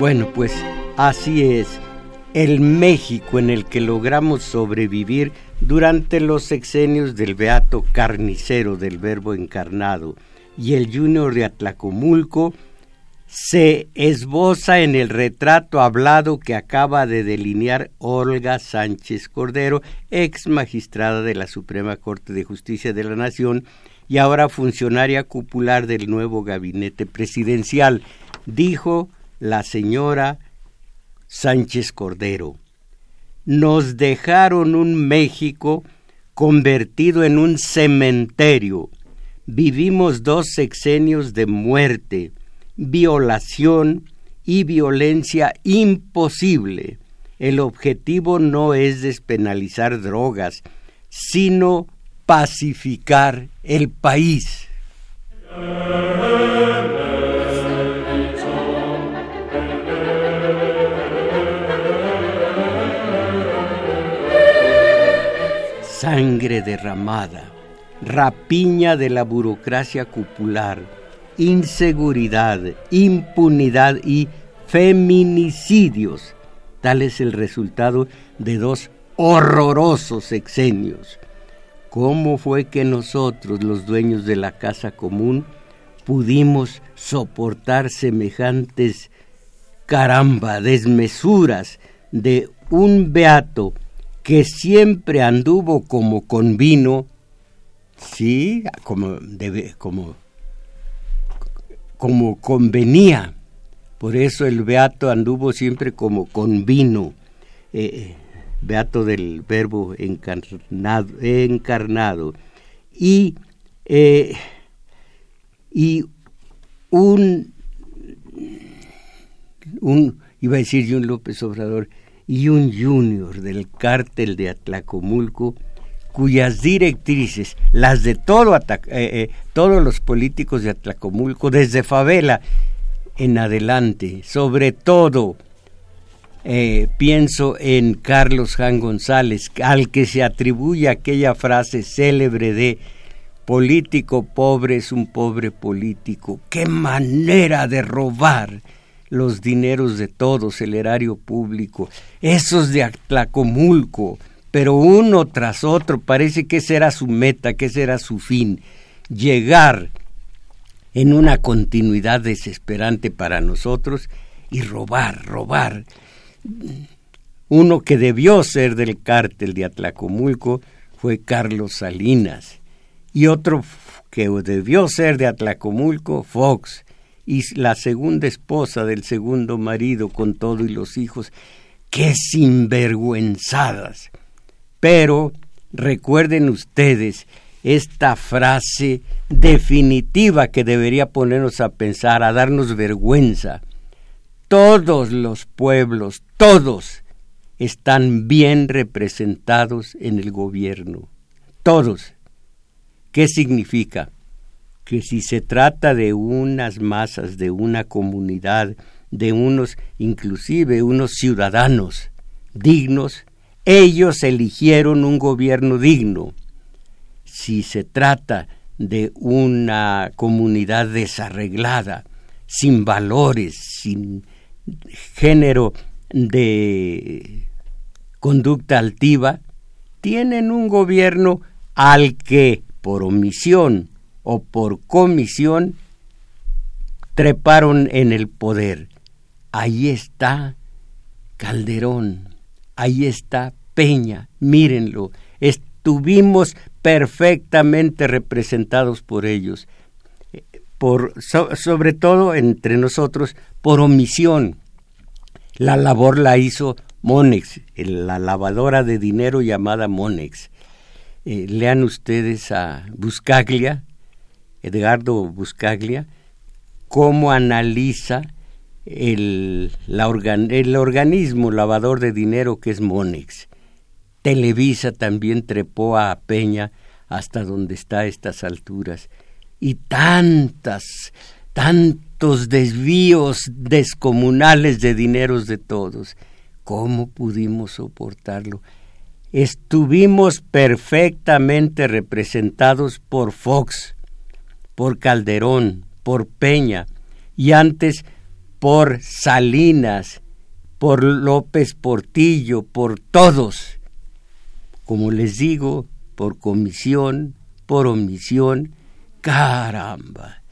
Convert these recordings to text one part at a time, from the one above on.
Bueno, pues así es. El México en el que logramos sobrevivir durante los sexenios del Beato Carnicero del Verbo Encarnado y el Junior de Atlacomulco se esboza en el retrato hablado que acaba de delinear Olga Sánchez Cordero, ex magistrada de la Suprema Corte de Justicia de la Nación y ahora funcionaria cupular del nuevo gabinete presidencial. Dijo la señora Sánchez Cordero. Nos dejaron un México convertido en un cementerio. Vivimos dos sexenios de muerte, violación y violencia imposible. El objetivo no es despenalizar drogas, sino pacificar el país. Sangre derramada, rapiña de la burocracia cupular, inseguridad, impunidad y feminicidios. Tal es el resultado de dos horrorosos sexenios. ¿Cómo fue que nosotros, los dueños de la casa común, pudimos soportar semejantes caramba, desmesuras de un beato que siempre anduvo como con vino, sí, como, como, como convenía. Por eso el beato anduvo siempre como con vino, eh, beato del verbo encarnado. encarnado. Y, eh, y un, un, iba a decir un López Obrador, y un junior del cártel de Atlacomulco, cuyas directrices, las de todo eh, eh, todos los políticos de Atlacomulco, desde Favela en adelante, sobre todo eh, pienso en Carlos Jan González, al que se atribuye aquella frase célebre de político pobre es un pobre político. ¡Qué manera de robar! Los dineros de todos, el erario público, esos de Atlacomulco, pero uno tras otro parece que será su meta, que será su fin, llegar en una continuidad desesperante para nosotros y robar, robar. Uno que debió ser del cártel de Atlacomulco fue Carlos Salinas y otro que debió ser de Atlacomulco, Fox, y la segunda esposa del segundo marido con todo y los hijos, qué sinvergüenzadas. Pero recuerden ustedes esta frase definitiva que debería ponernos a pensar, a darnos vergüenza. Todos los pueblos, todos, están bien representados en el gobierno. Todos. ¿Qué significa? Que si se trata de unas masas, de una comunidad, de unos, inclusive unos ciudadanos dignos, ellos eligieron un gobierno digno. Si se trata de una comunidad desarreglada, sin valores, sin género de conducta altiva, tienen un gobierno al que, por omisión o por comisión treparon en el poder. Ahí está Calderón, ahí está Peña, mírenlo, estuvimos perfectamente representados por ellos, por, sobre todo entre nosotros, por omisión. La labor la hizo Monex, la lavadora de dinero llamada Monex. Eh, lean ustedes a Buscaglia, Edgardo Buscaglia, cómo analiza el, el organismo lavador de dinero que es Monex. Televisa también trepó a Peña hasta donde está a estas alturas. Y tantas, tantos desvíos descomunales de dineros de todos. ¿Cómo pudimos soportarlo? Estuvimos perfectamente representados por Fox, por Calderón, por Peña y antes por Salinas, por López Portillo, por todos. Como les digo, por comisión, por omisión, caramba.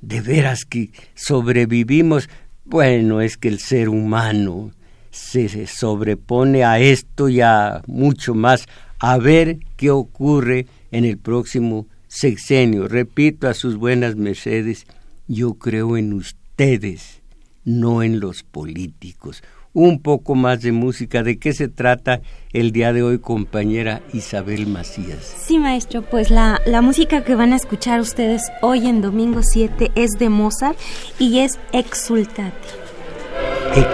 De veras que sobrevivimos. Bueno, es que el ser humano se sobrepone a esto y a mucho más. A ver qué ocurre en el próximo sexenio. Repito a sus buenas mercedes, yo creo en ustedes, no en los políticos. Un poco más de música. ¿De qué se trata el día de hoy, compañera Isabel Macías? Sí, maestro, pues la, la música que van a escuchar ustedes hoy en domingo 7 es de Mozart y es Exultate. Eh.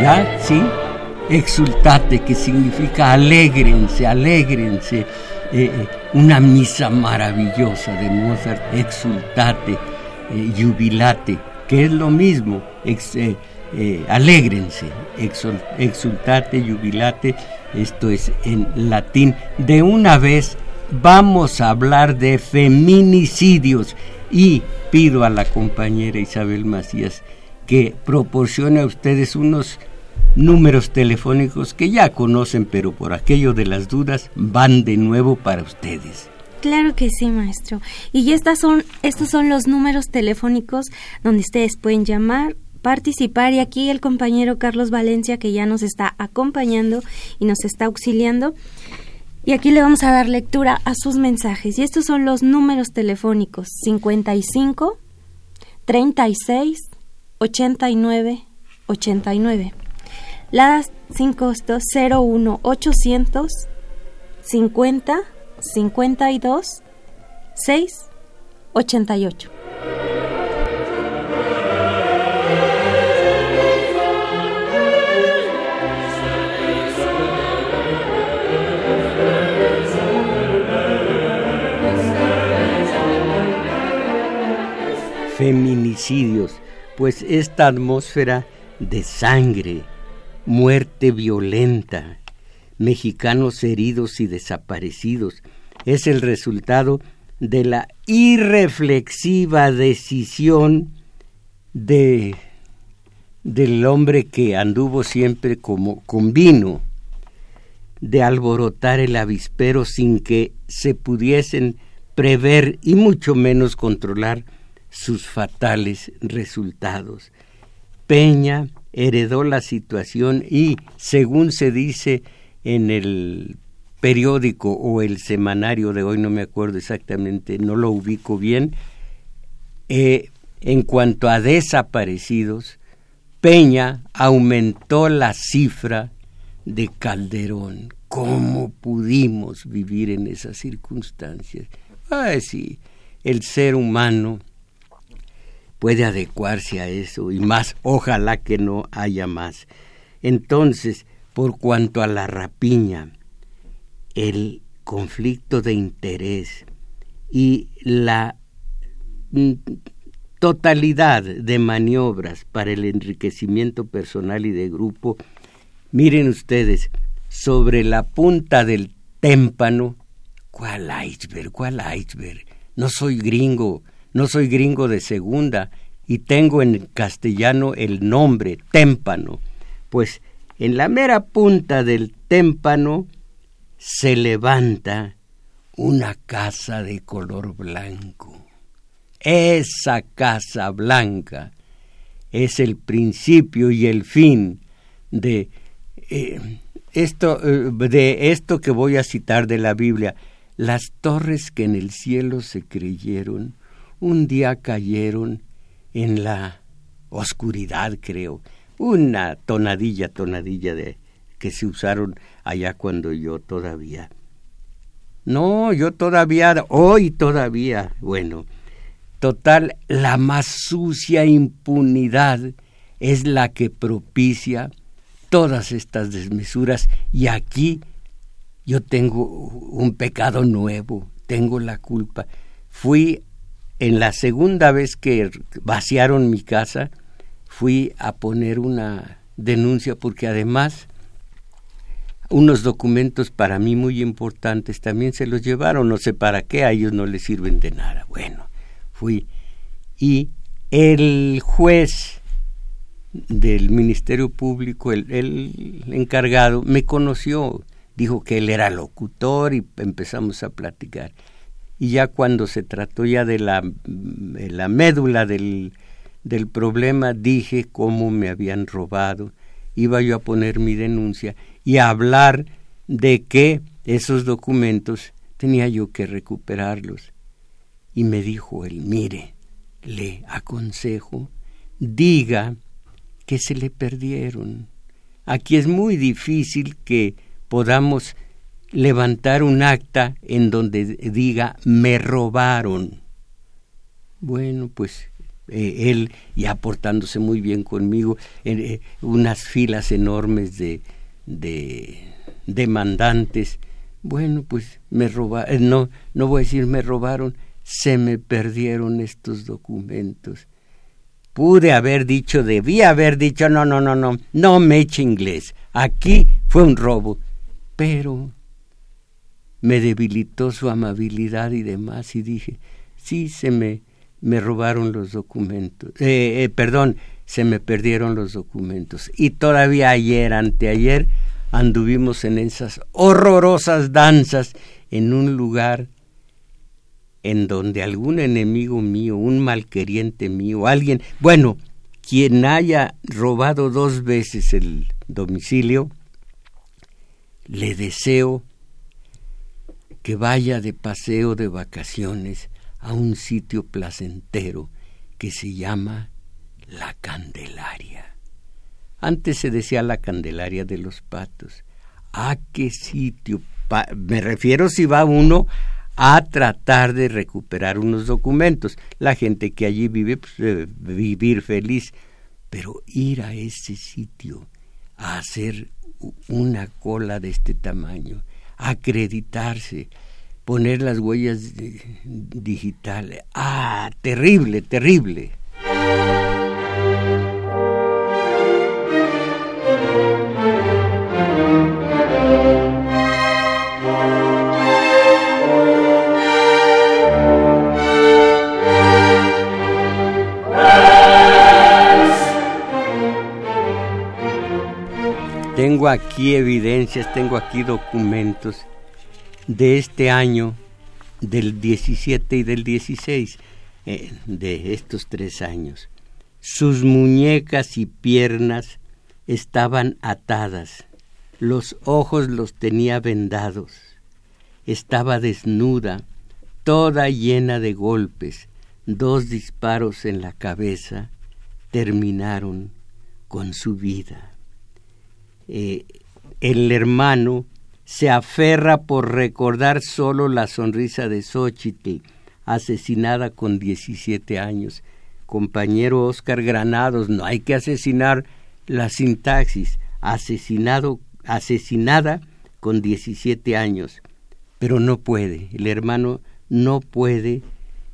¿Ya? ¿Sí? Exultate, que significa alégrense, alégrense. Eh, eh, una misa maravillosa de Mozart, exultate, eh, jubilate, que es lo mismo, alégrense, exultate, jubilate, esto es en latín. De una vez vamos a hablar de feminicidios y pido a la compañera Isabel Macías que proporcione a ustedes unos números telefónicos que ya conocen, pero por aquello de las dudas van de nuevo para ustedes. Claro que sí, maestro. Y estas son, estos son los números telefónicos donde ustedes pueden llamar, participar y aquí el compañero Carlos Valencia que ya nos está acompañando y nos está auxiliando. Y aquí le vamos a dar lectura a sus mensajes. Y estos son los números telefónicos 55 36 89 89 la sin costo 01 800 50 52 6 88. Feminicidios, pues esta atmósfera de sangre, muerte violenta, mexicanos heridos y desaparecidos, es el resultado de la irreflexiva decisión de del hombre que anduvo siempre como con vino, de alborotar el avispero sin que se pudiesen prever y mucho menos controlar sus fatales resultados. Peña heredó la situación y, según se dice en el periódico o el semanario de hoy, no me acuerdo exactamente, no lo ubico bien, eh, en cuanto a desaparecidos, Peña aumentó la cifra de Calderón. ¿Cómo pudimos vivir en esas circunstancias? Ay, sí, el ser humano puede adecuarse a eso y más, ojalá que no haya más. Entonces, por cuanto a la rapiña, el conflicto de interés y la mm, totalidad de maniobras para el enriquecimiento personal y de grupo, miren ustedes, sobre la punta del témpano, ¿cuál iceberg? ¿Cuál iceberg? No soy gringo, no soy gringo de segunda y tengo en castellano el nombre témpano, pues en la mera punta del témpano se levanta una casa de color blanco. Esa casa blanca es el principio y el fin de eh, esto, eh, de esto que voy a citar de la Biblia. Las torres que en el cielo se creyeron un día cayeron en la oscuridad, creo. Una tonadilla, tonadilla de que se usaron allá cuando yo todavía. No, yo todavía, hoy todavía, bueno, Total, la más sucia impunidad es la que propicia todas estas desmesuras y aquí yo tengo un pecado nuevo, tengo la culpa. Fui en la segunda vez que vaciaron mi casa, fui a poner una denuncia porque además unos documentos para mí muy importantes también se los llevaron, no sé para qué, a ellos no les sirven de nada. Bueno, fui y el juez del Ministerio Público, el, encargado, me conoció, dijo que él era locutor y empezamos a platicar. Y ya cuando se trató ya de la, la médula del, del problema, dije cómo me habían robado, iba yo a poner mi denuncia y a hablar de que esos documentos tenía yo que recuperarlos. Y me dijo él, mire, le aconsejo, diga que se le perdieron. Aquí es muy difícil que podamos levantar un acta en donde diga me robaron. Bueno, pues eh, él ya portándose muy bien conmigo, eh, unas filas enormes de, de demandantes. Bueno, pues me robaron, eh, no, no voy a decir me robaron, se me perdieron estos documentos. Pude haber dicho, debía haber dicho, no, no, no, no, no me eche inglés. Aquí fue un robo. Pero me debilitó su amabilidad y demás y dije, sí, se me, me robaron los documentos. Eh, eh, perdón, se me perdieron los documentos. Y todavía ayer, anteayer, anduvimos en esas horrorosas danzas en un lugar en donde algún enemigo mío, un malqueriente mío, alguien, bueno, quien haya robado dos veces el domicilio, le deseo que vaya de paseo de vacaciones a un sitio placentero que se llama la Candelaria. Antes se decía la Candelaria de los Patos. ¿A qué sitio? me refiero si va uno a tratar de recuperar unos documentos. La gente que allí vive, pues, vivir feliz, pero ir a ese sitio a hacer una cola de este tamaño, acreditarse, poner las huellas digitales. Ah, terrible, terrible. Tengo aquí evidencias, tengo aquí documentos de este año, del 17 y del 16, eh, de estos tres años. Sus muñecas y piernas estaban atadas, los ojos los tenía vendados, estaba desnuda, toda llena de golpes, dos disparos en la cabeza terminaron con su vida. Eh, el hermano se aferra por recordar solo la sonrisa de Xochitl, asesinada con 17 años. Compañero Oscar Granados, no hay que asesinar la sintaxis, asesinado, asesinada con 17 años, pero no puede, el hermano no puede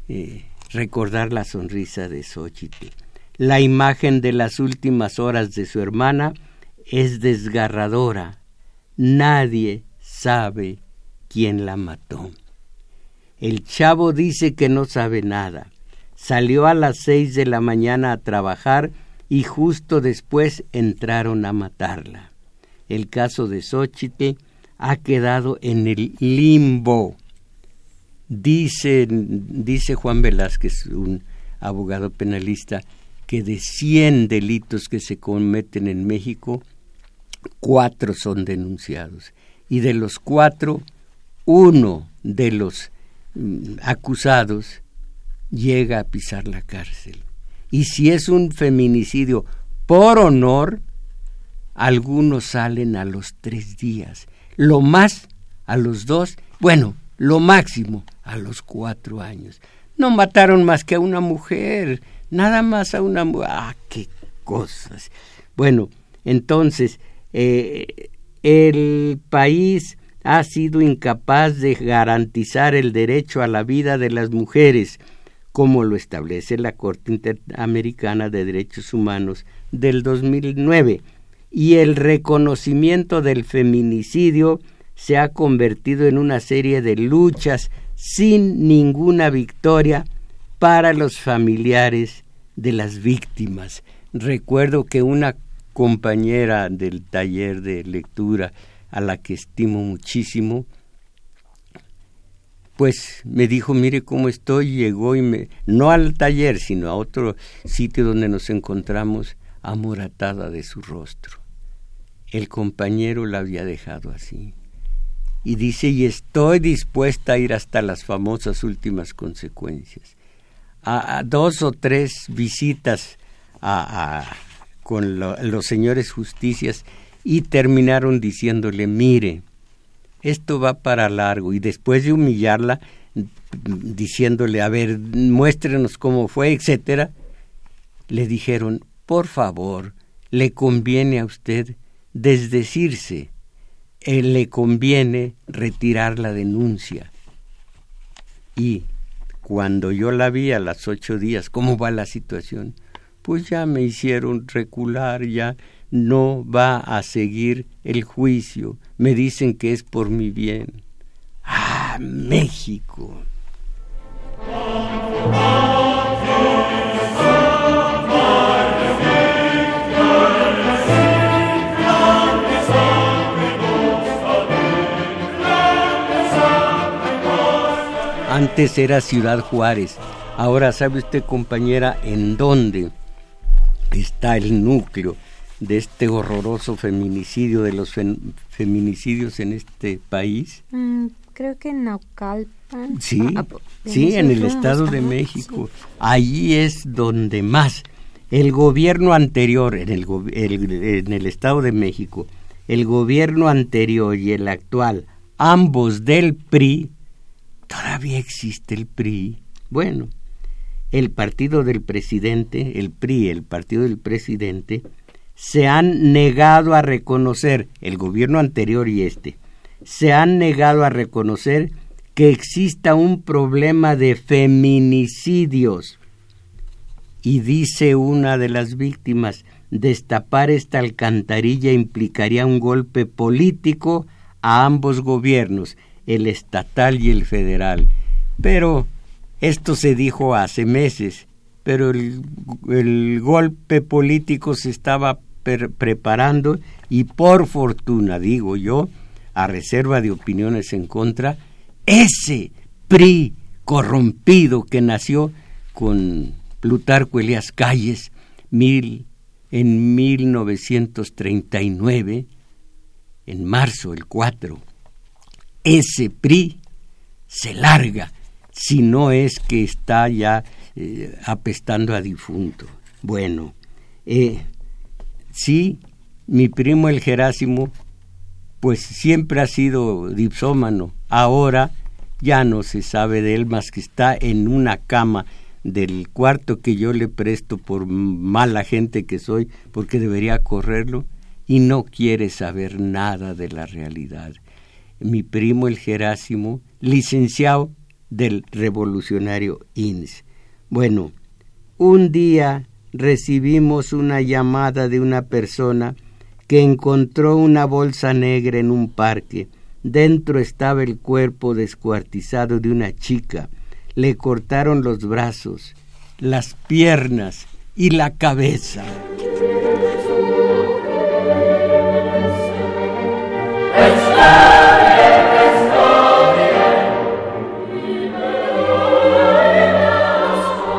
eh, recordar la sonrisa de Xochitl. La imagen de las últimas horas de su hermana es desgarradora. Nadie sabe quién la mató. El chavo dice que no sabe nada. Salió a las seis de la mañana a trabajar y justo después entraron a matarla. El caso de Xochitl ha quedado en el limbo. Dice, dice Juan Velázquez, un abogado penalista, que de cien delitos que se cometen en México, cuatro son denunciados y de los cuatro, uno de los mm, acusados llega a pisar la cárcel. Y si es un feminicidio por honor, algunos salen a los tres días, lo más a los dos, bueno, lo máximo a los cuatro años. No mataron más que a una mujer, nada más a una mujer. Ah, qué cosas. Bueno, entonces, eh, el país ha sido incapaz de garantizar el derecho a la vida de las mujeres, como lo establece la Corte Interamericana de Derechos Humanos del 2009, y el reconocimiento del feminicidio se ha convertido en una serie de luchas sin ninguna victoria para los familiares de las víctimas. Recuerdo que una compañera del taller de lectura a la que estimo muchísimo, pues me dijo, mire cómo estoy, llegó y me, no al taller, sino a otro sitio donde nos encontramos, amoratada de su rostro. El compañero la había dejado así. Y dice, y estoy dispuesta a ir hasta las famosas últimas consecuencias. A, dos o tres visitas a, con los señores justicias y terminaron diciéndole, mire, esto va para largo y después de humillarla, diciéndole, a ver, muéstrenos cómo fue, etcétera, le dijeron, por favor, le conviene a usted desdecirse, eh, le conviene retirar la denuncia. Y cuando yo la vi a las ocho días, ¿cómo va la situación? Pues ya me hicieron recular, ya no va a seguir el juicio. Me dicen que es por mi bien. Ah, México. Antes era Ciudad Juárez. Ahora sabe usted, compañera, en dónde está el núcleo de este horroroso feminicidio, de los feminicidios en este país? Mm, creo que en Naucalpan. Sí, ah, sí, en el Estado de México. Allí es donde más. El gobierno anterior, en el, en el Estado de México, el gobierno anterior y el actual, ambos del PRI, todavía existe el PRI. Bueno, el partido del presidente, el PRI, el partido del presidente, se han negado a reconocer, el gobierno anterior y este, se han negado a reconocer que exista un problema de feminicidios. Y dice una de las víctimas, destapar esta alcantarilla implicaría un golpe político a ambos gobiernos, el estatal y el federal. Pero esto se dijo hace meses, pero el, golpe político se estaba preparando y por fortuna, digo yo, a reserva de opiniones en contra, ese PRI corrompido que nació con Plutarco Elias Calles mil, en 1939, en marzo el 4, ese PRI se larga, si no es que está ya eh, apestando a difunto. Bueno, eh, Sí, mi primo el Jerásimo, pues siempre ha sido dipsómano. Ahora ya no se sabe de él más que está en una cama del cuarto que yo le presto por mala gente que soy, porque debería correrlo, y no quiere saber nada de la realidad. Mi primo el Jerásimo, licenciado del revolucionario INS. Bueno, un día recibimos una llamada de una persona que encontró una bolsa negra en un parque. Dentro estaba el cuerpo descuartizado de una chica. Le cortaron los brazos, las piernas y la cabeza.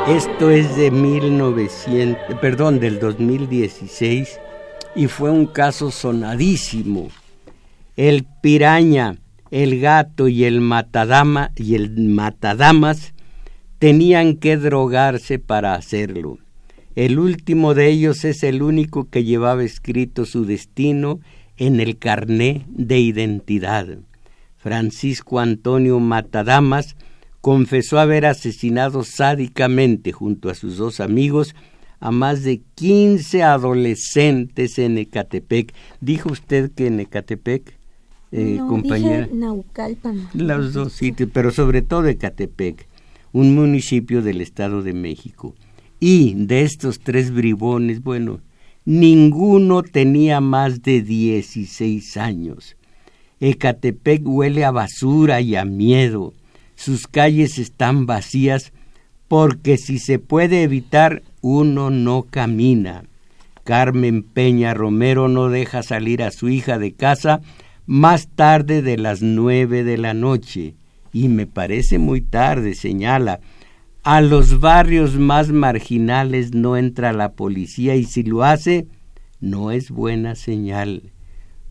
Esto es de 1900, perdón, del 2016 y fue un caso sonadísimo. El piraña, el gato y el matadama y el matadamas tenían que drogarse para hacerlo. El último de ellos es el único que llevaba escrito su destino en el carné de identidad. Francisco Antonio Matadamas confesó haber asesinado sádicamente junto a sus dos amigos a más de 15 adolescentes en Ecatepec. ¿Dijo usted que en Ecatepec, eh, no, compañera? Dije Naucalpan. Los dos sitios, pero sobre todo Ecatepec, un municipio del Estado de México. Y de estos tres bribones, bueno, ninguno tenía más de 16 años. Ecatepec huele a basura y a miedo. Sus calles están vacías porque si se puede evitar, uno no camina. Carmen Peña Romero no deja salir a su hija de casa más tarde de las nueve de la noche. Y me parece muy tarde, señala. A los barrios más marginales no entra la policía y si lo hace, no es buena señal.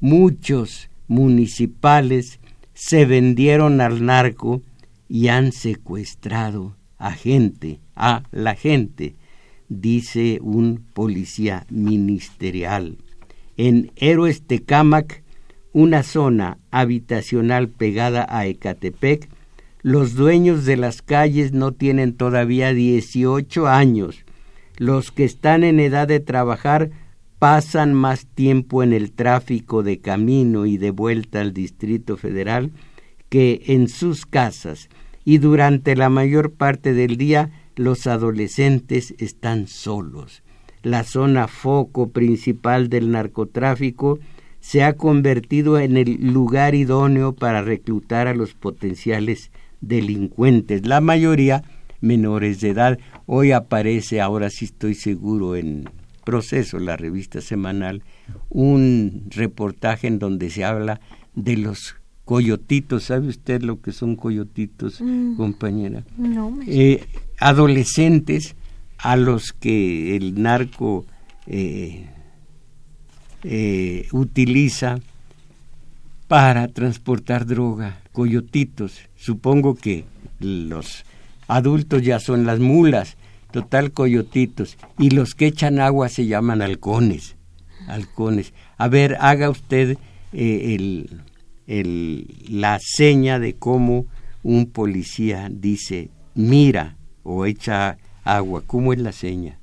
Muchos municipales se vendieron al narco y han secuestrado a gente, a la gente, dice un policía ministerial. En Héroes Tecámac, una zona habitacional pegada a Ecatepec, los dueños de las calles no tienen todavía 18 años. Los que están en edad de trabajar pasan más tiempo en el tráfico de camino y de vuelta al Distrito Federal que en sus casas y durante la mayor parte del día los adolescentes están solos. La zona foco principal del narcotráfico se ha convertido en el lugar idóneo para reclutar a los potenciales delincuentes, la mayoría menores de edad. Hoy aparece, ahora sí estoy seguro, en Proceso, la revista semanal, un reportaje en donde se habla de los coyotitos. ¿Sabe usted lo que son coyotitos, mm. compañera? No. Eh, adolescentes a los que el narco eh, eh, utiliza para transportar droga, coyotitos. Supongo que los adultos ya son las mulas, total coyotitos, y los que echan agua se llaman halcones. Halcones. A ver, haga usted eh, el, el, la seña de cómo un policía dice mira o echa agua. ¿Cómo es la seña?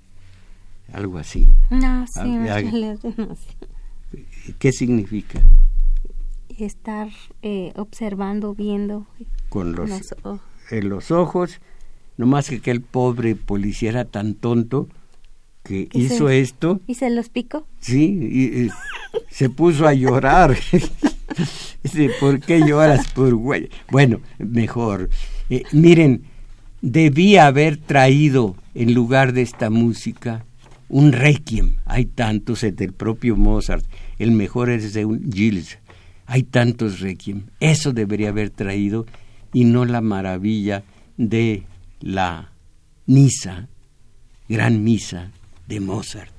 Algo así. No, sí, no ¿Qué significa? Estar eh, observando, viendo. Con los, en los ojos más que el pobre policía era tan tonto que hizo esto. ¿Y se los picó? Sí, y, se puso a llorar. ¿por qué lloras por güey? Bueno, mejor. Eh, miren, debía haber traído en lugar de esta música un requiem. Hay tantos, el del propio Mozart. El mejor es de un Gilles. Hay tantos requiem. Eso debería haber traído y no la maravilla de la misa, gran misa de Mozart.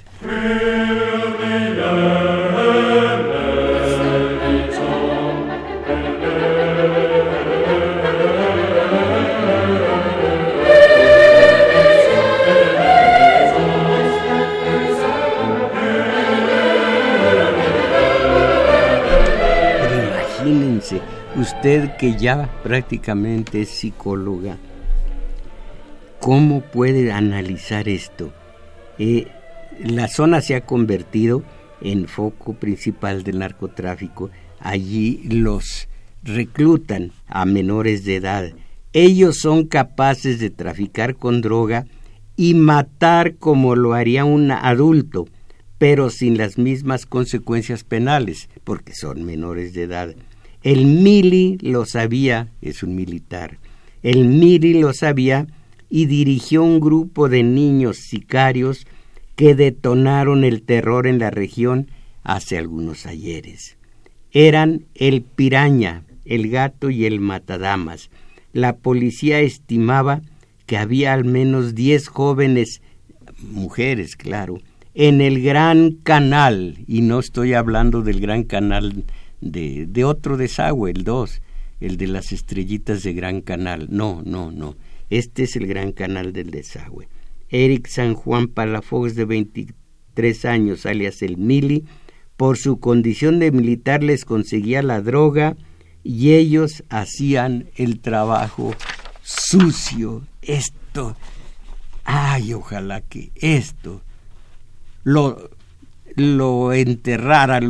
Usted que ya prácticamente es psicóloga, ¿Cómo puede analizar esto? Eh, la zona se ha convertido en foco principal del narcotráfico. Allí los reclutan a menores de edad. Ellos son capaces de traficar con droga y matar como lo haría un adulto, pero sin las mismas consecuencias penales, porque son menores de edad. El Mili lo sabía, es un militar. El Mili lo sabía y dirigió un grupo de niños sicarios que detonaron el terror en la región hace algunos ayeres. Eran el piraña, el gato y el matadamas. La policía estimaba que había al menos diez jóvenes, mujeres, claro, en el Gran Canal, y no estoy hablando del Gran Canal de, de otro desagüe, el dos, el de las estrellitas de Gran Canal. No, no, no. Este es el gran canal del desagüe. Eric San Juan Palafox, de 23 años, alias el Mili, por su condición de militar les conseguía la droga y ellos hacían el trabajo sucio, esto, ay, ojalá que esto lo, lo enterrara,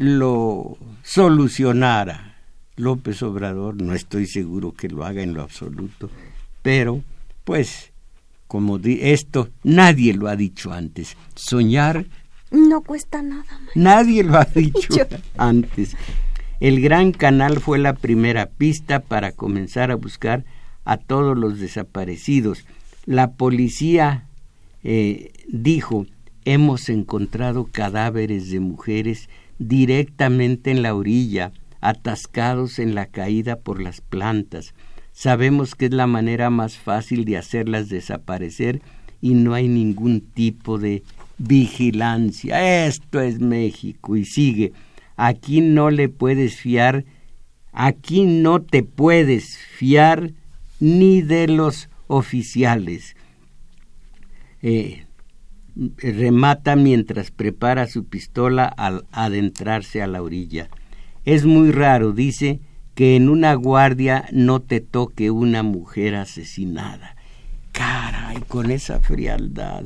lo solucionara. López Obrador, no estoy seguro que lo haga en lo absoluto, pero pues como esto nadie lo ha dicho antes, soñar no cuesta nada. Nadie lo ha dicho antes. El Gran Canal fue la primera pista para comenzar a buscar a todos los desaparecidos. La policía eh, dijo, hemos encontrado cadáveres de mujeres directamente en la orilla, atascados en la caída por las plantas. Sabemos que es la manera más fácil de hacerlas desaparecer y no hay ningún tipo de vigilancia. Esto es México y sigue. Aquí no le puedes fiar, aquí no te puedes fiar ni de los oficiales. Eh, remata mientras prepara su pistola al adentrarse a la orilla. Es muy raro, dice, que en una guardia no te toque una mujer asesinada. Caray, con esa frialdad.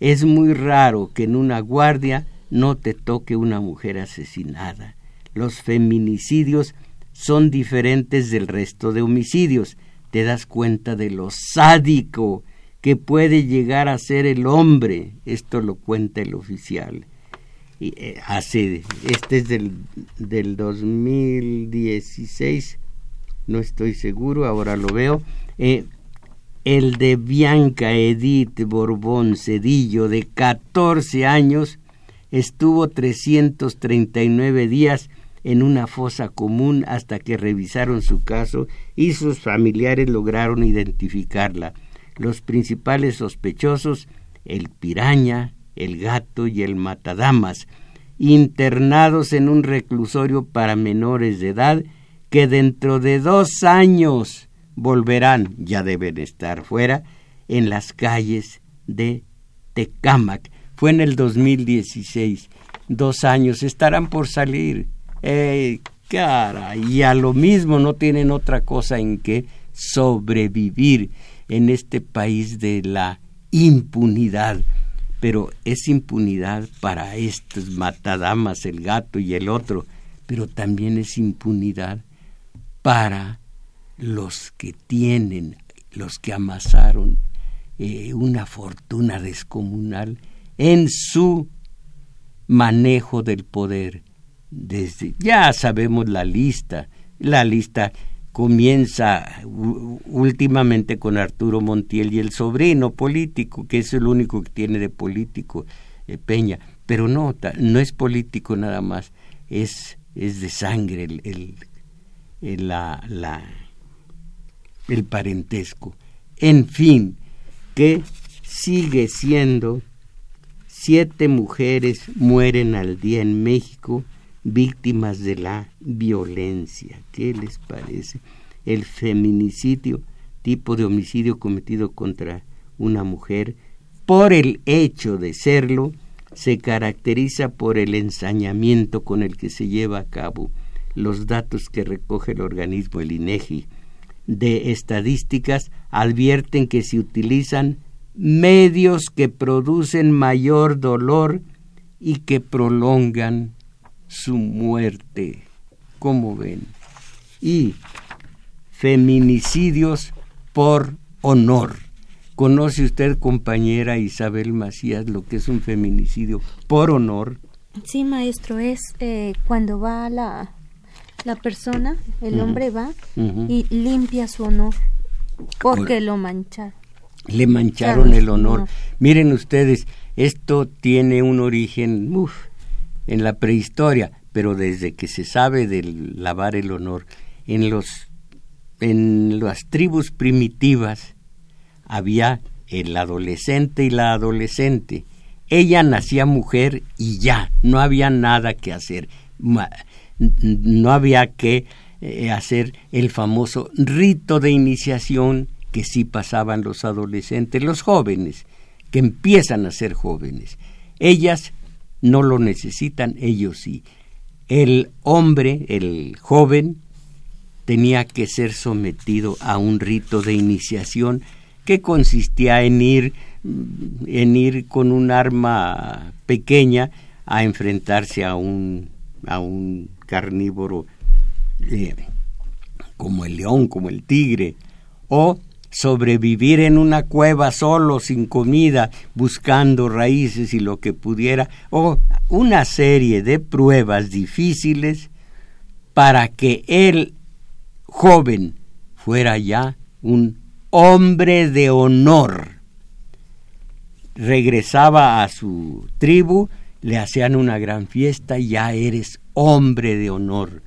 Es muy raro que en una guardia no te toque una mujer asesinada. Los feminicidios son diferentes del resto de homicidios. Te das cuenta de lo sádico que puede llegar a ser el hombre. Esto lo cuenta el oficial. Y, eh, hace, este es del, del 2016, no estoy seguro, ahora lo veo. Eh, el de Bianca Edith Borbón Cedillo, de 14 años, estuvo 339 días en una fosa común hasta que revisaron su caso y sus familiares lograron identificarla. Los principales sospechosos, el piraña, el gato y el matadamas, internados en un reclusorio para menores de edad que dentro de dos años volverán, ya deben estar fuera, en las calles de Tecámac. Fue en el 2016, dos años, estarán por salir. ¡Eh, cara! Y a lo mismo no tienen otra cosa en que sobrevivir en este país de la impunidad. Pero es impunidad para estos matadamas, el gato y el otro, pero también es impunidad para los que tienen, los que amasaron eh, una fortuna descomunal en su manejo del poder. Desde, ya sabemos la lista, la lista comienza últimamente con Arturo Montiel y el sobrino político, que es el único que tiene de político eh, Peña, pero no, no es político nada más, es, es de sangre el, el, la, la, el parentesco. En fin, que sigue siendo siete mujeres mueren al día en México víctimas de la violencia. ¿Qué les parece? El feminicidio, tipo de homicidio cometido contra una mujer, por el hecho de serlo, se caracteriza por el ensañamiento con el que se lleva a cabo. Los datos que recoge el organismo, el INEGI, de estadísticas advierten que se utilizan medios que producen mayor dolor y que prolongan su muerte. como ven? Y feminicidios por honor. ¿Conoce usted, compañera Isabel Macías, lo que es un feminicidio por honor? Sí, maestro, es eh, cuando va la, la persona, el hombre va y limpia su honor porque lo mancharon. Le mancharon el honor. Miren ustedes, esto tiene un origen en la prehistoria, pero desde que se sabe del lavar el honor, en los en las tribus primitivas había el adolescente y la adolescente. Ella nacía mujer y ya, no había nada que hacer no había que eh, hacer el famoso rito de iniciación que sí pasaban los adolescentes, los jóvenes, que empiezan a ser jóvenes. Ellas no lo necesitan, ellos sí. El hombre, el joven, tenía que ser sometido a un rito de iniciación que consistía en ir en ir con un arma pequeña a enfrentarse a un a un carnívoro eh, como el león, como el tigre, o sobrevivir en una cueva solo, sin comida, buscando raíces y lo que pudiera, o una serie de pruebas difíciles para que el joven fuera ya un hombre de honor. Regresaba a su tribu, le hacían una gran fiesta ya eres hombre de honor.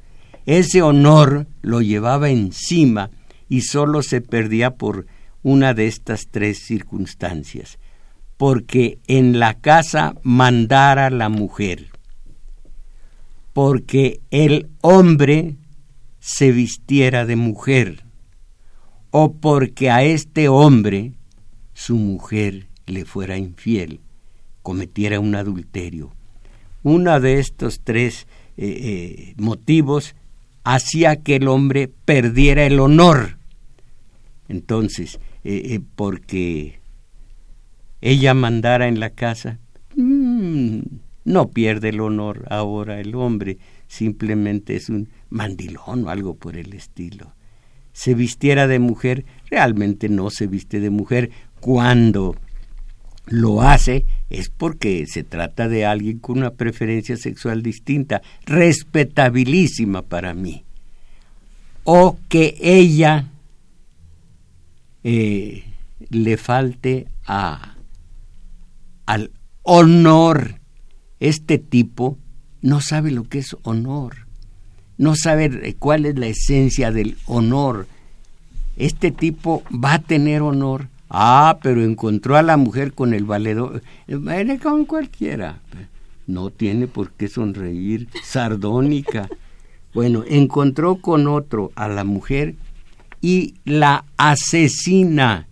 Ese honor lo llevaba encima y solo se perdía por una de estas tres circunstancias, porque en la casa mandara la mujer, porque el hombre se vistiera de mujer, o porque a este hombre su mujer le fuera infiel, cometiera un adulterio. Uno de estos tres eh, eh, motivos hacía que el hombre perdiera el honor. Entonces, eh, porque ella mandara en la casa, mm, no pierde el honor ahora el hombre, simplemente es un mandilón o algo por el estilo. Se vistiera de mujer, realmente no se viste de mujer cuando lo hace es porque se trata de alguien con una preferencia sexual distinta, respetabilísima para mí. O que ella eh, le falte a, al honor. Este tipo no sabe lo que es honor, no sabe cuál es la esencia del honor. Este tipo va a tener honor Ah, pero encontró a la mujer con el valedor. Viene con cualquiera. No tiene por qué sonreír. Sardónica. Bueno, encontró con otro a la mujer y la asesina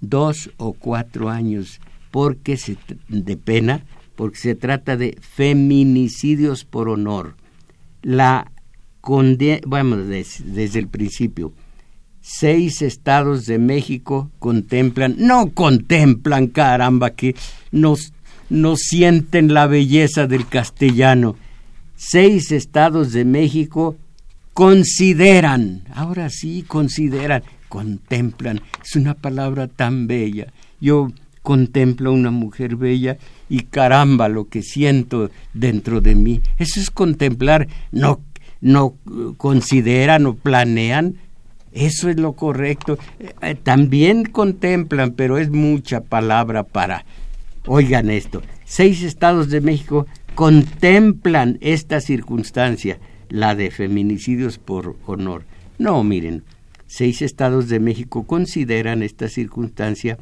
dos o cuatro años porque se, de pena porque se trata de feminicidios por honor. La bueno, desde el principio seis estados de México contemplan, no contemplan, caramba, que nos, nos sienten la belleza del castellano. Seis estados de México consideran, ahora sí consideran, contemplan, es una palabra tan bella. Yo contemplo a una mujer bella y caramba lo que siento dentro de mí. Eso es contemplar, no, no consideran o planean, eso es lo correcto. Eh, también contemplan, pero es mucha palabra para... Oigan esto, seis estados de México contemplan esta circunstancia, la de feminicidios por honor. No, miren, seis estados de México consideran esta circunstancia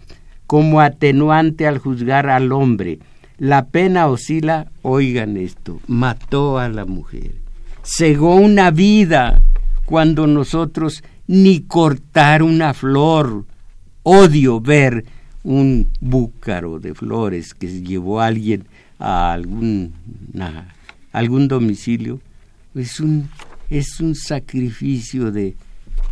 como atenuante al juzgar al hombre. La pena oscila, oigan esto, mató a la mujer, cegó una vida cuando nosotros ni cortar una flor. Odio ver un búcaro de flores que llevó a alguien a algún, algún domicilio. Es un, es un sacrificio de,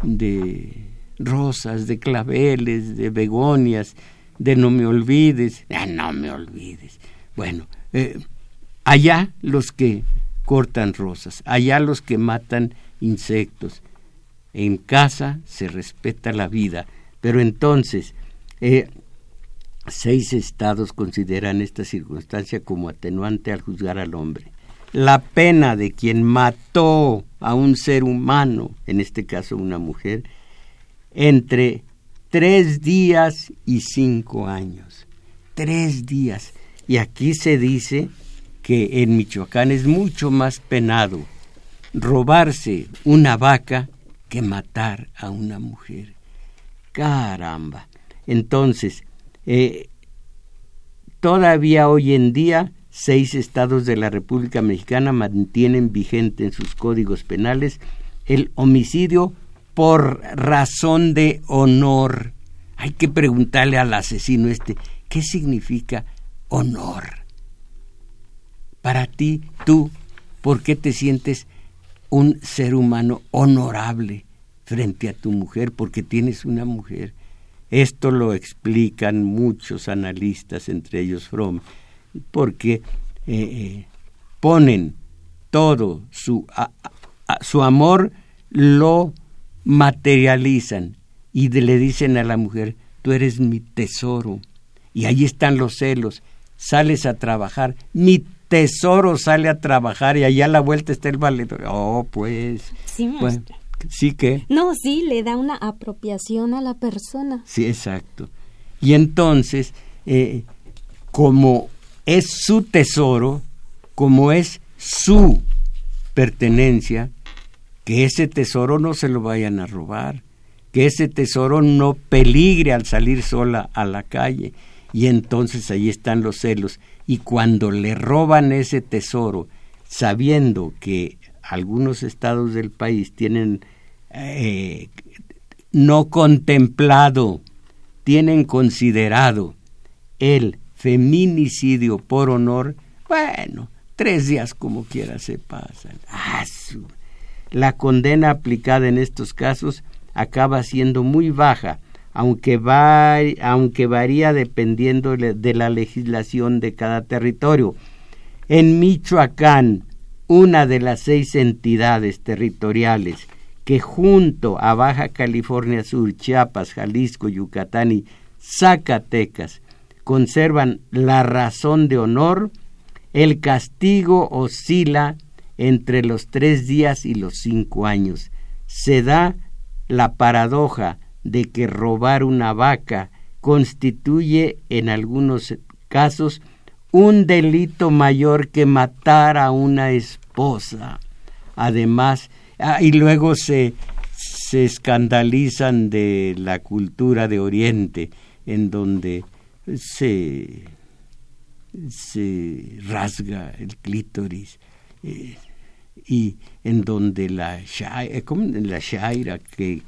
de rosas, de claveles, de begonias, de no me olvides. Ah, no me olvides. Bueno, eh, allá los que cortan rosas, allá los que matan insectos, en casa se respeta la vida, pero entonces eh, seis estados consideran esta circunstancia como atenuante al juzgar al hombre. La pena de quien mató a un ser humano, en este caso una mujer, entre tres días y cinco años. Tres días. Y aquí se dice que en Michoacán es mucho más penado robarse una vaca que matar a una mujer. Caramba. Entonces, eh, todavía hoy en día seis estados de la República Mexicana mantienen vigente en sus códigos penales el homicidio por razón de honor. Hay que preguntarle al asesino este, ¿qué significa honor? Para ti, tú, ¿por qué te sientes un ser humano honorable. frente a tu mujer porque tienes una mujer. Esto lo explican muchos analistas, entre ellos Fromm, porque eh, eh, ponen todo su, su amor, lo materializan y le dicen a la mujer, tú eres mi tesoro. Y ahí están los celos. Sales a trabajar, mi tesoro sale a trabajar y allá a la vuelta está el valedor. Oh, pues. Sí, sí que. No, sí, le da una apropiación a la persona. Sí, exacto. Y entonces, eh, como es su tesoro, como es su pertenencia, que ese tesoro no se lo vayan a robar, que ese tesoro no peligre al salir sola a la calle. Y entonces ahí están los celos. Y cuando le roban ese tesoro, sabiendo que algunos estados del país tienen eh, no contemplado, tienen considerado el feminicidio por honor, bueno, tres días como quiera se pasan. Ah, la condena aplicada en estos casos acaba siendo muy baja, aunque, va, aunque varía dependiendo de la legislación de cada territorio. En Michoacán, una de las seis entidades territoriales que junto a Baja California Sur, Chiapas, Jalisco, Yucatán y Zacatecas conservan la razón de honor, el castigo oscila entre los tres días y los cinco años. Se da la paradoja de que robar una vaca constituye en algunos casos un delito mayor que matar a una esposa. Además, ah, y luego se, se escandalizan de la cultura de Oriente, en donde se, se rasga el clítoris. Eh, y en donde la, eh, la shaira, que eh,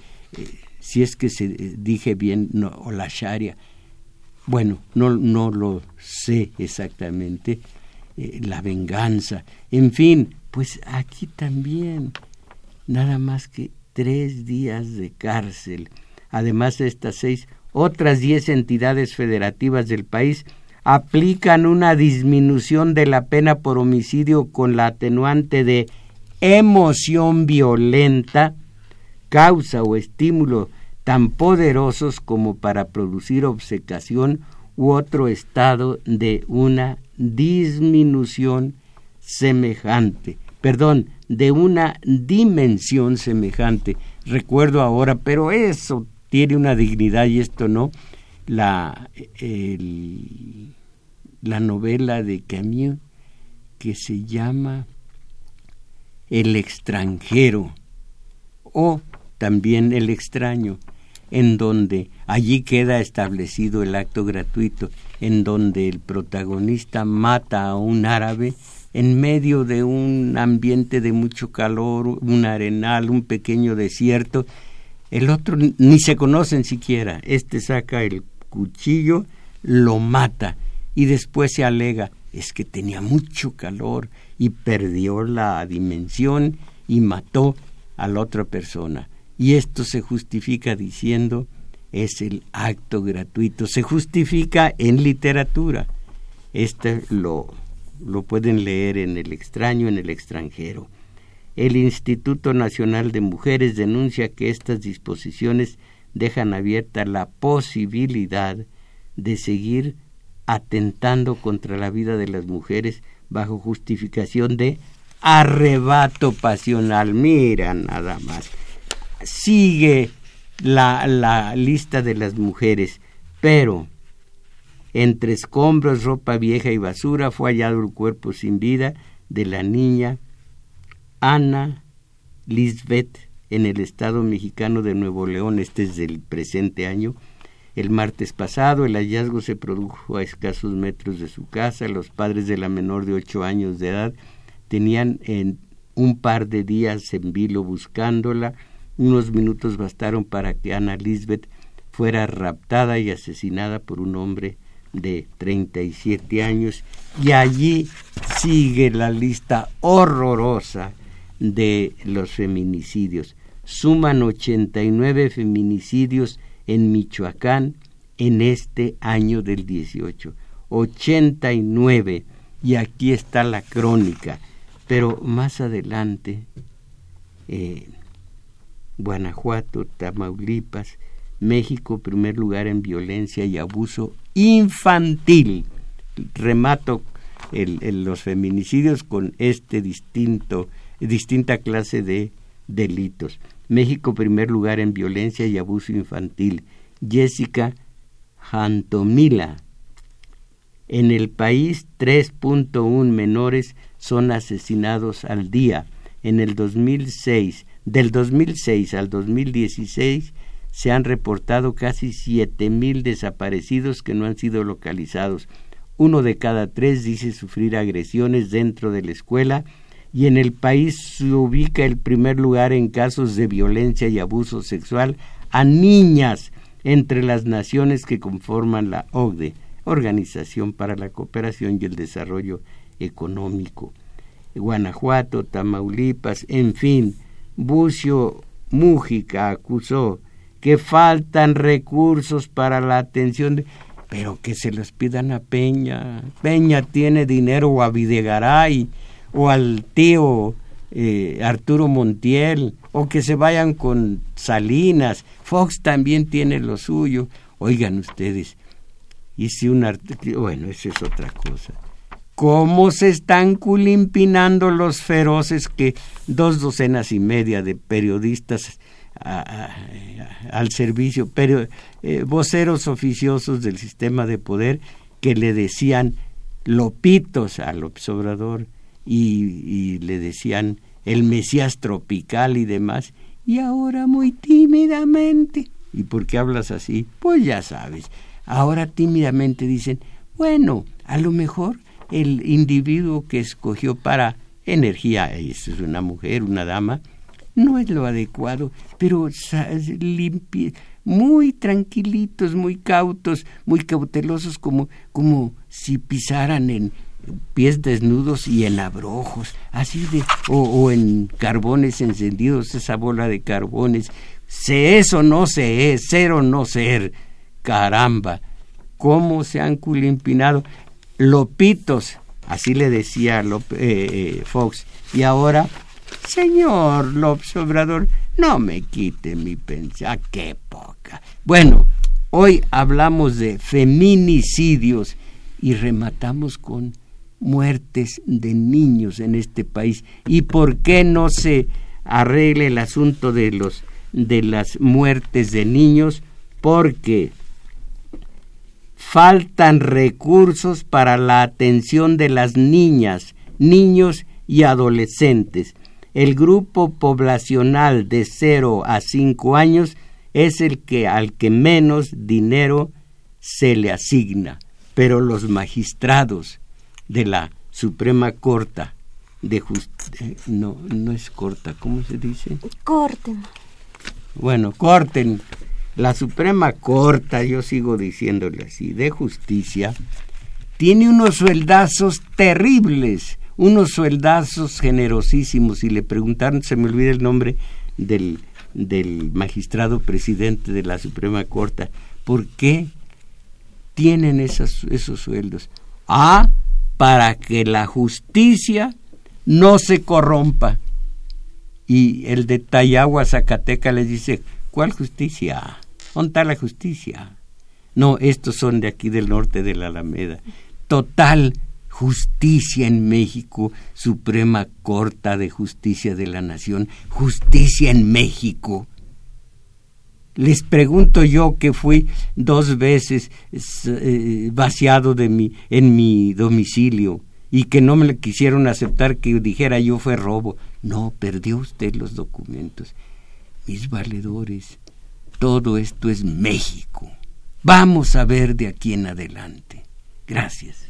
si es que se dije bien, o la sharia, bueno, no, no lo sé exactamente, la venganza, en fin, pues aquí también, nada más que tres días de cárcel. Además de estas seis, otras diez entidades federativas del país aplican una disminución de la pena por homicidio con la atenuante de emoción violenta, causa o estímulo tan poderosos como para producir obsecación u otro estado de una disminución semejante, perdón, de una dimensión semejante. Recuerdo ahora, pero eso tiene una dignidad y esto no, la, la novela de Camus que se llama el extranjero o también el extraño, en donde allí queda establecido el acto gratuito, en donde el protagonista mata a un árabe en medio de un ambiente de mucho calor, un arenal, un pequeño desierto, el otro ni se conocen siquiera, este saca el cuchillo, lo mata y después se alega, es que tenía mucho calor y perdió la dimensión y mató a la otra persona. Y esto se justifica diciendo es el acto gratuito, se justifica en literatura. Este lo, lo pueden leer en El extraño, en el extranjero. El Instituto Nacional de Mujeres denuncia que estas disposiciones dejan abierta la posibilidad de seguir atentando contra la vida de las mujeres bajo justificación de arrebato pasional. Mira nada más. Sigue la, la lista de las mujeres, pero entre escombros, ropa vieja y basura fue hallado el cuerpo sin vida de la niña Ana Lisbeth en el estado mexicano de Nuevo León, este es del presente año, el martes pasado el hallazgo se produjo a escasos metros de su casa. Los padres de la menor de ocho años de edad tenían en un par de días en vilo buscándola. Unos minutos bastaron para que Ana Lisbeth fuera raptada y asesinada por un hombre de 37 años. Y allí sigue la lista horrorosa de los feminicidios. suman 89 feminicidios en Michoacán en este año del 18. 89. Y aquí está la crónica. Pero más adelante, eh, Guanajuato, Tamaulipas, México, primer lugar en violencia y abuso infantil. Remato los feminicidios con este distinto, distinta clase de delitos. México, primer lugar en violencia y abuso infantil. Jessica Jantomila. En el país, 3.1 menores son asesinados al día. En el 2006, del 2006 al 2016, se han reportado casi 7.000 desaparecidos que no han sido localizados. Uno de cada tres dice sufrir agresiones dentro de la escuela y en el país se ubica el primer lugar en casos de violencia y abuso sexual a niñas entre las naciones que conforman la OCDE, Organización para la Cooperación y el Desarrollo Económico. Guanajuato, Tamaulipas, en fin, Bucio Mújica acusó que faltan recursos para la atención de pero que se los pidan a Peña. Peña tiene dinero o a Videgaray o al tío eh, Arturo Montiel o que se vayan con Salinas. Fox también tiene lo suyo. Oigan ustedes, hice un artículo, bueno, esa es otra cosa. ¿Cómo se están culimpinando los feroces que dos docenas y media de periodistas al servicio, pero eh, voceros oficiosos del sistema de poder que le decían lopitos al Obrador y, le decían el Mesías tropical y demás, y ahora muy tímidamente, ¿y por qué hablas así? Pues ya sabes, ahora tímidamente dicen, bueno, a lo mejor el individuo que escogió para energía, es una mujer, una dama, no es lo adecuado, pero muy tranquilitos, muy cautos, muy cautelosos, como, como si pisaran en pies desnudos y en abrojos, así de, o, en carbones encendidos, esa bola de carbones. Se es o no se es, ser o no ser. Caramba, cómo se han culimpinado. Lopitos, así le decía eh, eh, Fox, y ahora Señor López Obrador, no me quite mi pensión. Ah, ¡Qué poca! Bueno, hoy hablamos de feminicidios y rematamos con muertes de niños en este país. ¿Y por qué no se arregle el asunto de los de las muertes de niños? Porque faltan recursos para la atención de las niñas, niños y adolescentes el grupo poblacional de 0 a 5 años es el que al que menos dinero se le asigna, pero los magistrados de la Suprema Corte de Justicia, eh, no, no es corta, ¿cómo se dice? Corten. Bueno, corten. La Suprema Corte, yo sigo diciéndole así, de justicia, tiene unos sueldazos terribles unos sueldazos generosísimos y le preguntaron, se me olvida el nombre del, del magistrado presidente de la Suprema Corte, ¿por qué tienen esos, esos sueldos? Ah, para que la justicia no se corrompa. Y el de Tayagua, Zacateca, les dice, ¿cuál justicia? ¿Dónde está la justicia? No, estos son de aquí del norte de la Alameda. Total, justicia en México, Suprema Corte de Justicia de la Nación, justicia en México. Les pregunto yo que fui dos veces eh, vaciado de mi, en mi domicilio y que no me quisieron aceptar que dijera yo fue robo. No, perdió usted los documentos. Mis valedores, todo esto es México. Vamos a ver de aquí en adelante. Gracias.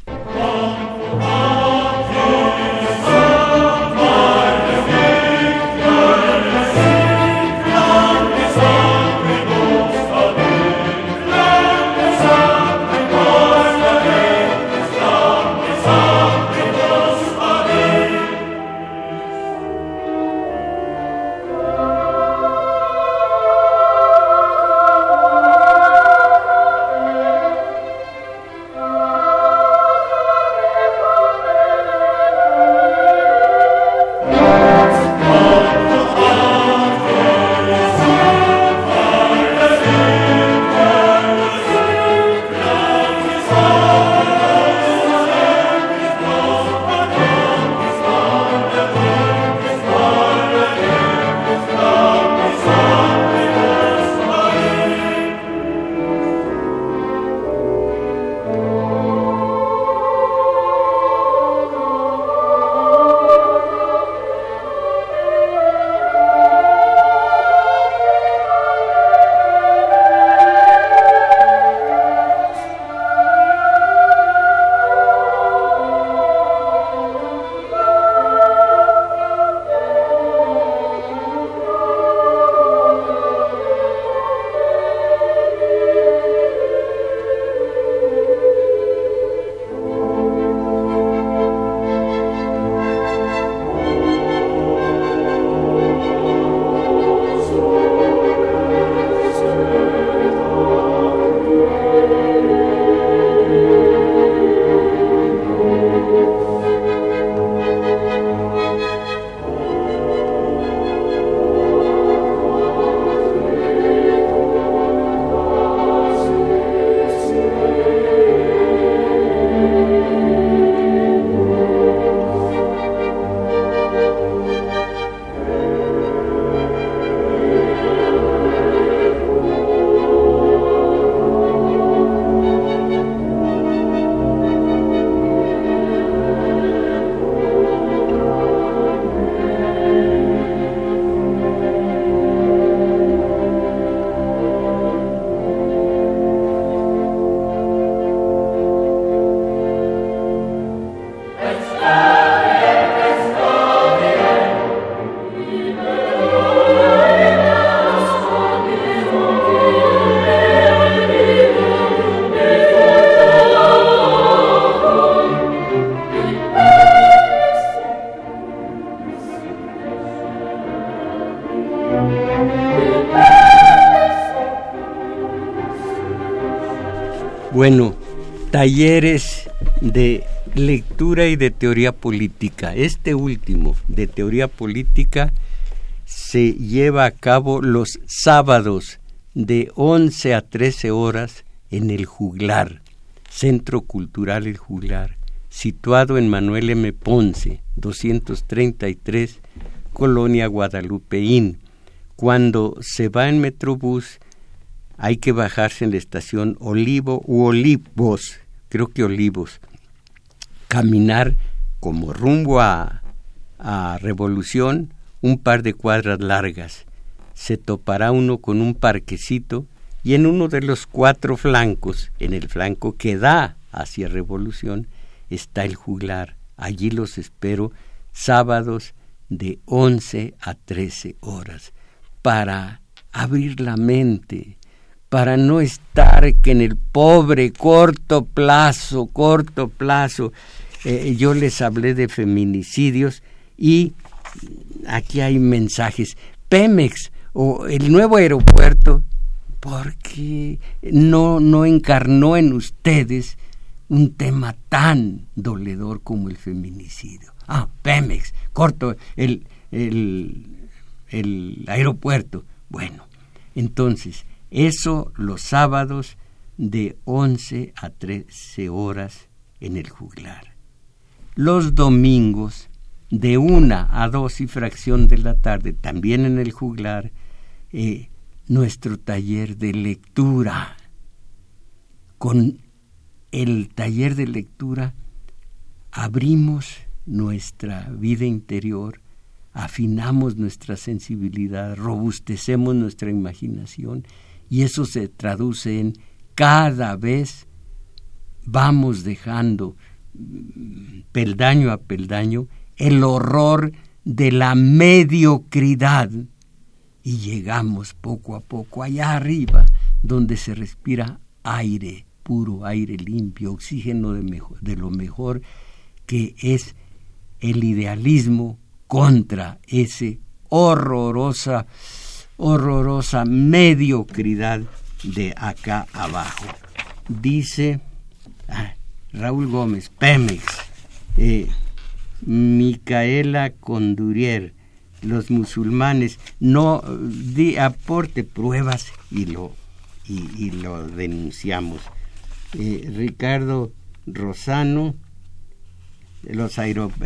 Talleres de lectura y de teoría política. Este último, de teoría política, se lleva a cabo los sábados de 11 a 13 horas en el Juglar, Centro Cultural El Juglar, situado en Manuel M. Ponce, 233, Colonia Guadalupeín. Cuando se va en Metrobús, hay que bajarse en la estación Olivo u Olivos, creo que Olivos, caminar como rumbo a, a Revolución un par de cuadras largas. Se topará uno con un parquecito y en uno de los cuatro flancos, en el flanco que da hacia Revolución, está el juglar. Allí los espero sábados de 11 a 13 horas para abrir la mente, para no estar que en el pobre corto plazo, corto plazo, eh, yo les hablé de feminicidios y aquí hay mensajes. Pemex o el nuevo aeropuerto, porque no, no encarnó en ustedes un tema tan doledor como el feminicidio. Ah, Pemex, corto, el, el, el aeropuerto. Bueno, entonces, eso los sábados de 11 a 13 horas en el juglar. Los domingos de una a dos y fracción de la tarde, también en el juglar, eh, nuestro taller de lectura. Con el taller de lectura abrimos nuestra vida interior, afinamos nuestra sensibilidad, robustecemos nuestra imaginación y eso se traduce en cada vez vamos dejando peldaño a peldaño el horror de la mediocridad y llegamos poco a poco allá arriba donde se respira aire puro, aire limpio, oxígeno de, de lo mejor que es el idealismo contra ese horrorosa, horrorosa mediocridad de acá abajo. Dice ah, Raúl Gómez, Pemex, eh, Micaela Condurier, los musulmanes, no di, aporte pruebas y lo, y, lo denunciamos. Eh, Ricardo Rosano, los,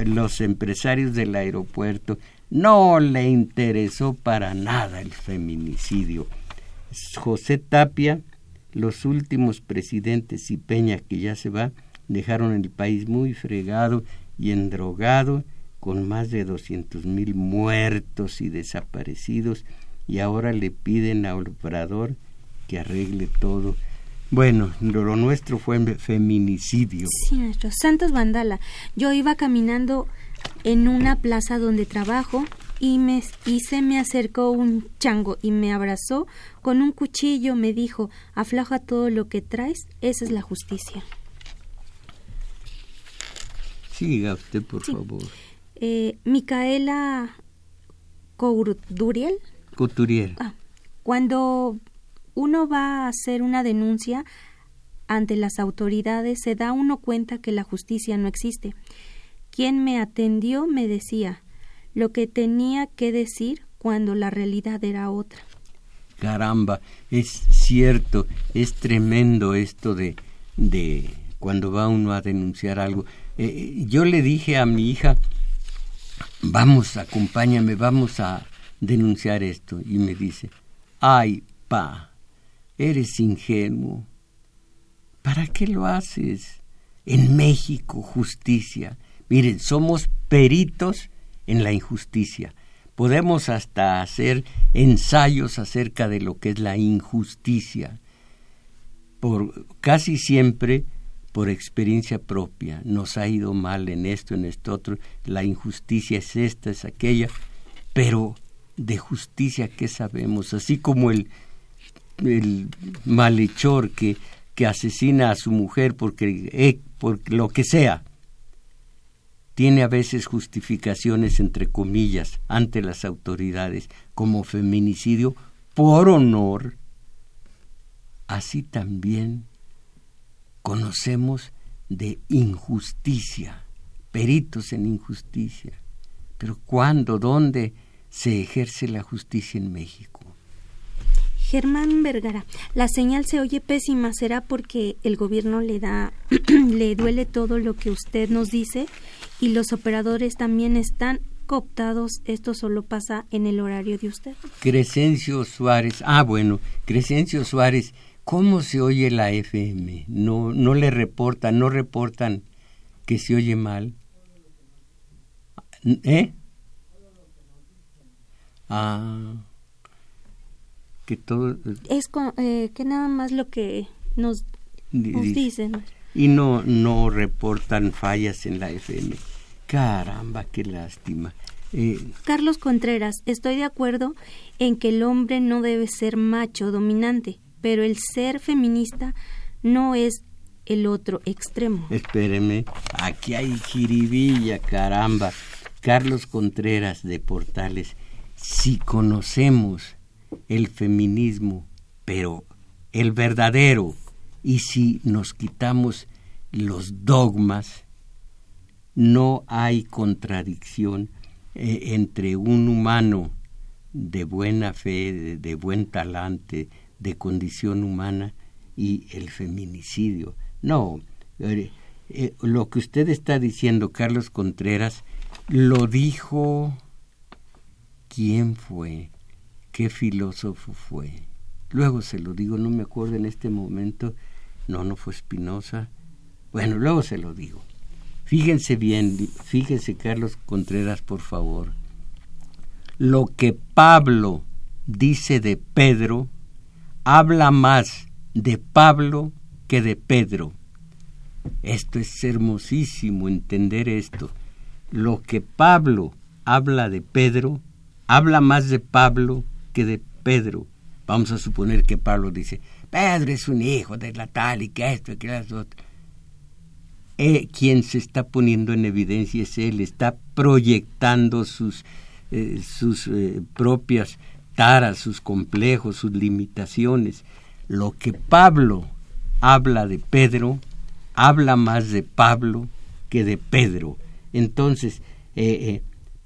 los empresarios del aeropuerto, no le interesó para nada el feminicidio. José Tapia, los últimos presidentes y Peña que ya se va, dejaron el país muy fregado y endrogado, con más de doscientos mil muertos y desaparecidos, y ahora le piden a Obrador que arregle todo. Bueno, lo nuestro fue feminicidio. Sí, nuestro. Santos Vandala. Yo iba caminando en una plaza donde trabajo y, me, y se me acercó un chango y me abrazó con un cuchillo. Me dijo, afloja todo lo que traes, esa es la justicia. Siga usted, por favor. Eh, Micaela Couturiel. Couturiel. Ah, cuando uno va a hacer una denuncia ante las autoridades, se da uno cuenta que la justicia no existe. Quien me atendió me decía lo que tenía que decir cuando la realidad era otra. Caramba, es cierto, es tremendo esto de, de cuando va uno a denunciar algo. Eh, yo le dije a mi hija, vamos, acompáñame, vamos a denunciar esto. Y me dice, ay, pa, eres ingenuo. ¿Para qué lo haces? En México, justicia. Miren, somos peritos en la injusticia. Podemos hasta hacer ensayos acerca de lo que es la injusticia. Por casi siempre por experiencia propia, nos ha ido mal en esto, en esto otro, la injusticia es esta, es aquella, pero de justicia, ¿qué sabemos? Así como el, malhechor que, que asesina a su mujer porque, eh, por lo que sea, tiene a veces justificaciones, entre comillas, ante las autoridades, como feminicidio por honor, así también conocemos de injusticia, peritos en injusticia. Pero ¿cuándo, dónde se ejerce la justicia en México? Germán Vergara, la señal se oye pésima, ¿será porque el gobierno le da, le duele todo lo que usted nos dice y los operadores también están cooptados? Esto solo pasa en el horario de usted. Crescencio Suárez, ah bueno, Crescencio Suárez, ¿cómo se oye la FM? No, no le reportan, no reportan que se oye mal. ¿Eh? Ah que todo es eh, que nada más lo que nos, dicen y no no reportan fallas en la FM caramba qué lástima. Eh, Carlos Contreras estoy de acuerdo en que el hombre no debe ser macho dominante pero el ser feminista no es el otro extremo. Espéreme aquí hay jiribilla caramba. Carlos Contreras de Portales si conocemos el feminismo, pero el verdadero, y si nos quitamos los dogmas, no hay contradicción eh, entre un humano de buena fe, de, buen talante, de condición humana y el feminicidio. No, eh, eh, lo que usted está diciendo, Carlos Contreras, lo dijo... ¿Quién fue? qué filósofo fue. Luego se lo digo, no me acuerdo en este momento. No, no fue Spinoza. Bueno, luego se lo digo. Fíjense bien, fíjense Carlos Contreras, por favor. Lo que Pablo dice de Pedro habla más de Pablo que de Pedro. Esto es hermosísimo entender esto. Lo que Pablo habla de Pedro habla más de Pablo que de Pedro. Vamos a suponer que Pablo dice, Pedro es un hijo de la tal y que esto y que las otras. Eh, quien se está poniendo en evidencia es él, está proyectando sus, eh, sus eh, propias taras, sus complejos, sus limitaciones. Lo que Pablo habla de Pedro, habla más de Pablo que de Pedro. Entonces,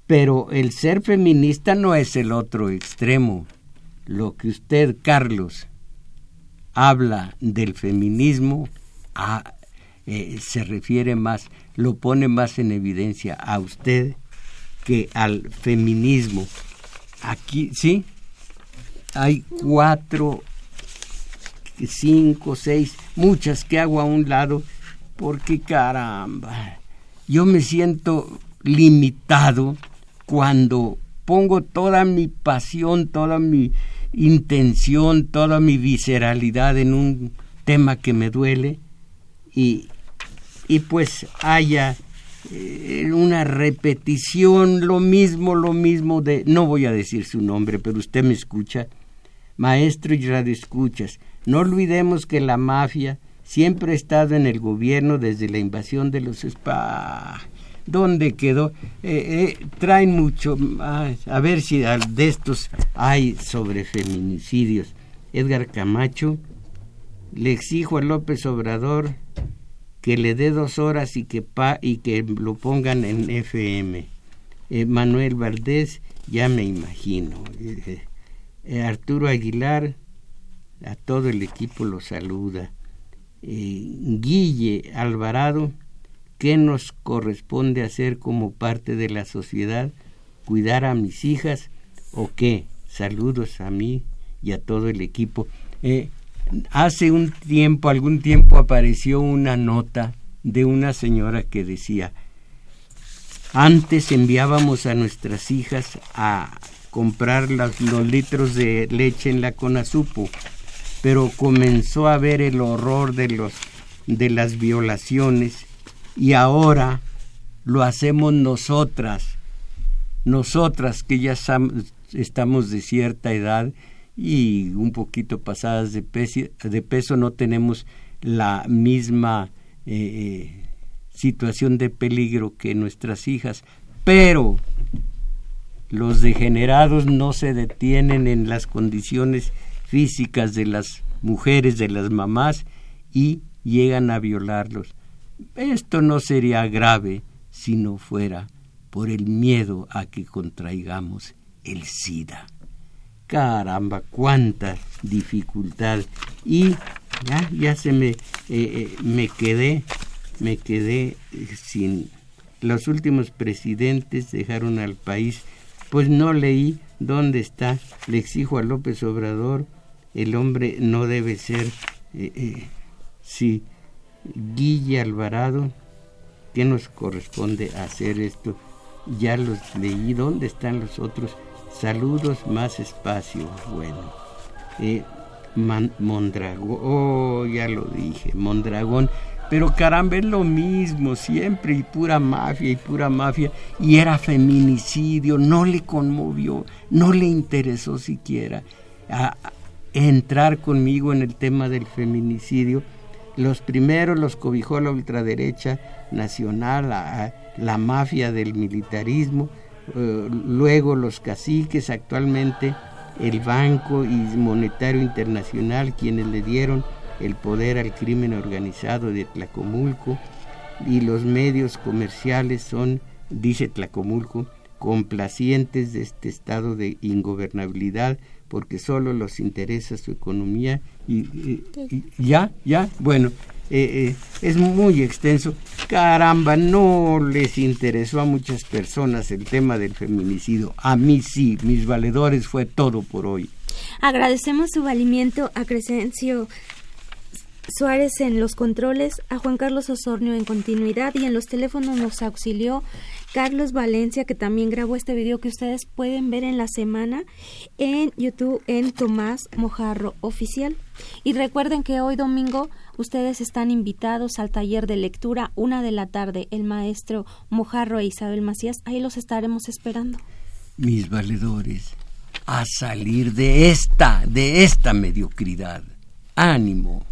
pero el ser feminista no es el otro extremo. Lo que usted, Carlos, habla del feminismo eh, se refiere más, lo pone más en evidencia a usted que al feminismo. Aquí, ¿sí? Hay cuatro, cinco, seis, muchas que hago a un lado, porque caramba, yo me siento limitado cuando pongo toda mi pasión, toda mi intención, toda mi visceralidad en un tema que me duele y, y pues haya eh, una repetición, lo mismo, lo mismo de, no voy a decir su nombre, pero usted me escucha, maestro y escuchas no olvidemos que la mafia siempre ha estado en el gobierno desde la invasión de los dónde quedó. Eh, eh, traen mucho, a ver si de estos hay sobre feminicidios. Edgar Camacho, le exijo a López Obrador que le dé dos horas y que, pa, y que lo pongan en FM. Eh, Manuel Valdés, ya me imagino. Arturo Aguilar, a todo el equipo lo saluda. Guille Alvarado, ¿Qué nos corresponde hacer como parte de la sociedad? ¿Cuidar a mis hijas o qué? Saludos a mí y a todo el equipo. Eh, hace un tiempo, algún tiempo apareció una nota de una señora que decía, antes enviábamos a nuestras hijas a comprar los litros de leche en la Conasupo, pero comenzó a ver el horror de los de las violaciones y ahora lo hacemos nosotras, nosotras que ya estamos de cierta edad y un poquito pasadas de peso, de peso no tenemos la misma eh, eh, situación de peligro que nuestras hijas, pero los degenerados no se detienen en las condiciones físicas de las mujeres, de las mamás, y llegan a violarlos. Esto no sería grave si no fuera por el miedo a que contraigamos el SIDA. Caramba, cuánta dificultad. Y ya, ya se me, eh, eh, me quedé, me quedé sin... Los últimos presidentes dejaron al país, pues no leí dónde está. Le exijo a López Obrador, el hombre no debe ser, eh, sí, Guille Alvarado, ¿qué nos corresponde hacer esto? Ya los leí, ¿dónde están los otros? Saludos, más espacio, bueno. Eh, Mondragón, oh, ya lo dije, Mondragón, pero caramba, es lo mismo siempre, y pura mafia, y pura mafia, y era feminicidio, no le conmovió, no le interesó siquiera entrar conmigo en el tema del feminicidio los primeros los cobijó la ultraderecha nacional, la, mafia del militarismo, eh, luego los caciques, actualmente el Banco y Monetario Internacional, quienes le dieron el poder al crimen organizado de Tlacomulco, y los medios comerciales son, dice Tlacomulco, complacientes de este estado de ingobernabilidad porque solo los interesa su economía y, ya, ya, bueno, eh, eh, es muy extenso. Caramba, no les interesó a muchas personas el tema del feminicidio. A mí sí, mis valedores fue todo por hoy. Agradecemos su valimiento a Crescencio Suárez en los controles, a Juan Carlos Osornio en continuidad y en los teléfonos nos auxilió Carlos Valencia, que también grabó este video que ustedes pueden ver en la semana en YouTube en Tomás Mojarro Oficial. Y recuerden que hoy domingo ustedes están invitados al taller de lectura, una de la tarde, el maestro Mojarro e Isabel Macías. Ahí los estaremos esperando. Mis valedores, a salir de esta, de esta mediocridad. Ánimo.